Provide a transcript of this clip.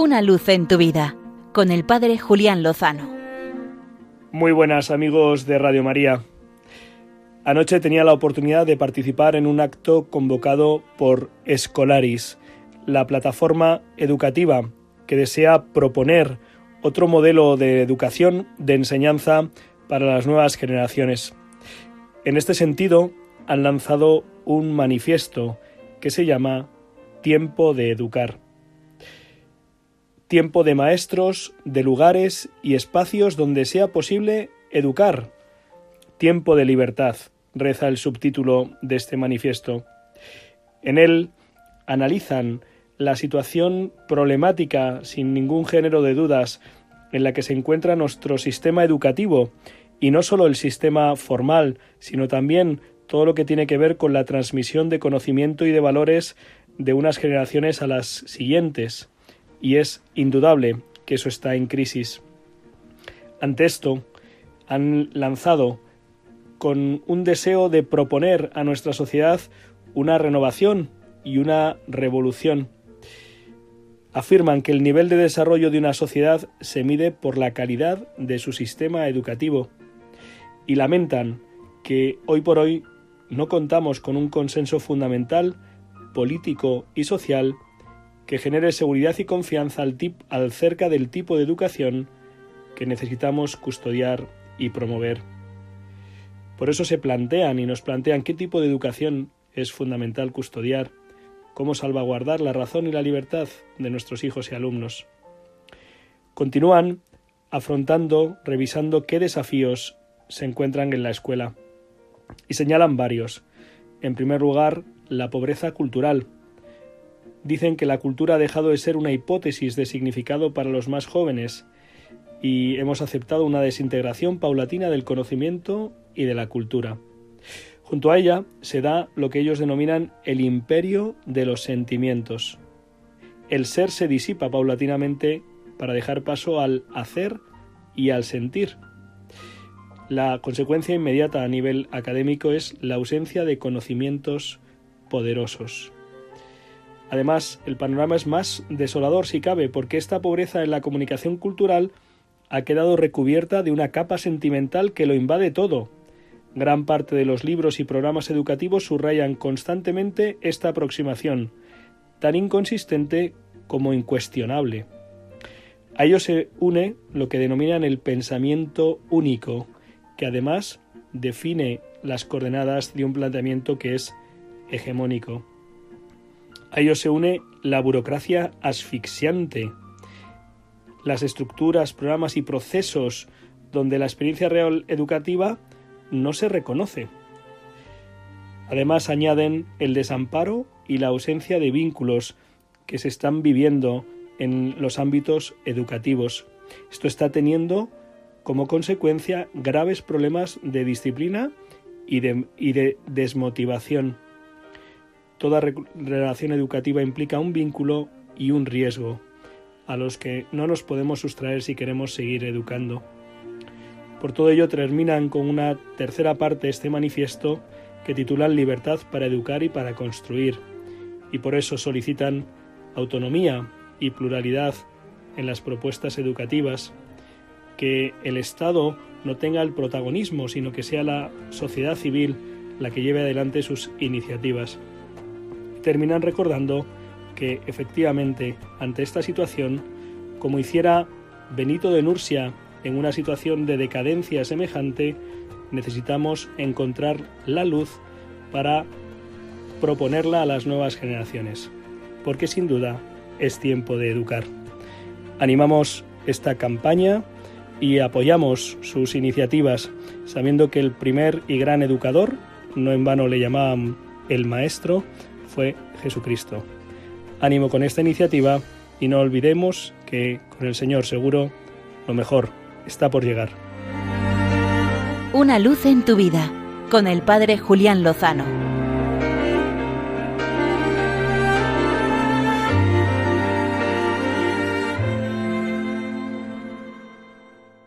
Una luz en tu vida con el Padre Julián Lozano. Muy buenas amigos de Radio María. Anoche tenía la oportunidad de participar en un acto convocado por Escolaris, la plataforma educativa que desea proponer otro modelo de educación, de enseñanza para las nuevas generaciones. En este sentido, han lanzado un manifiesto que se llama Tiempo de Educar. Tiempo de maestros, de lugares y espacios donde sea posible educar. Tiempo de libertad, reza el subtítulo de este manifiesto. En él analizan la situación problemática, sin ningún género de dudas, en la que se encuentra nuestro sistema educativo, y no solo el sistema formal, sino también todo lo que tiene que ver con la transmisión de conocimiento y de valores de unas generaciones a las siguientes, y es indudable que eso está en crisis. Ante esto, han lanzado con un deseo de proponer a nuestra sociedad una renovación y una revolución. Afirman que el nivel de desarrollo de una sociedad se mide por la calidad de su sistema educativo y lamentan que hoy por hoy no contamos con un consenso fundamental, político y social que genere seguridad y confianza al tip, cerca del tipo de educación que necesitamos custodiar y promover. Por eso se plantean y nos plantean qué tipo de educación es fundamental custodiar, cómo salvaguardar la razón y la libertad de nuestros hijos y alumnos. Continúan afrontando, revisando qué desafíos se encuentran en la escuela y señalan varios. En primer lugar, la pobreza cultural. Dicen que la cultura ha dejado de ser una hipótesis de significado para los más jóvenes y hemos aceptado una desintegración paulatina del conocimiento y de la cultura. Junto a ella se da lo que ellos denominan el imperio de los sentimientos. El ser se disipa paulatinamente para dejar paso al hacer y al sentir. La consecuencia inmediata a nivel académico es la ausencia de conocimientos poderosos. Además, el panorama es más desolador si cabe, porque esta pobreza en la comunicación cultural ha quedado recubierta de una capa sentimental que lo invade todo. Gran parte de los libros y programas educativos subrayan constantemente esta aproximación, tan inconsistente como incuestionable. A ello se une lo que denominan el pensamiento único, que además define las coordenadas de un planteamiento que es hegemónico. A ello se une la burocracia asfixiante, las estructuras, programas y procesos donde la experiencia real educativa no se reconoce. Además añaden el desamparo y la ausencia de vínculos que se están viviendo en los ámbitos educativos. Esto está teniendo como consecuencia graves problemas de disciplina y de, desmotivación. Toda relación educativa implica un vínculo y un riesgo, a los que no nos podemos sustraer si queremos seguir educando. Por todo ello terminan con una tercera parte este manifiesto que titulan Libertad para educar y para construir, y por eso solicitan autonomía y pluralidad en las propuestas educativas, que el Estado no tenga el protagonismo, sino que sea la sociedad civil la que lleve adelante sus iniciativas. Terminan recordando que efectivamente ante esta situación, como hiciera Benito de Nursia en una situación de decadencia semejante, necesitamos encontrar la luz para proponerla a las nuevas generaciones, porque sin duda es tiempo de educar. Animamos esta campaña y apoyamos sus iniciativas, sabiendo que el primer y gran educador, no en vano le llamaban el Maestro, fue Jesucristo. Ánimo con esta iniciativa y no olvidemos que con el Señor seguro lo mejor está por llegar. Una luz en tu vida con el Padre Julián Lozano.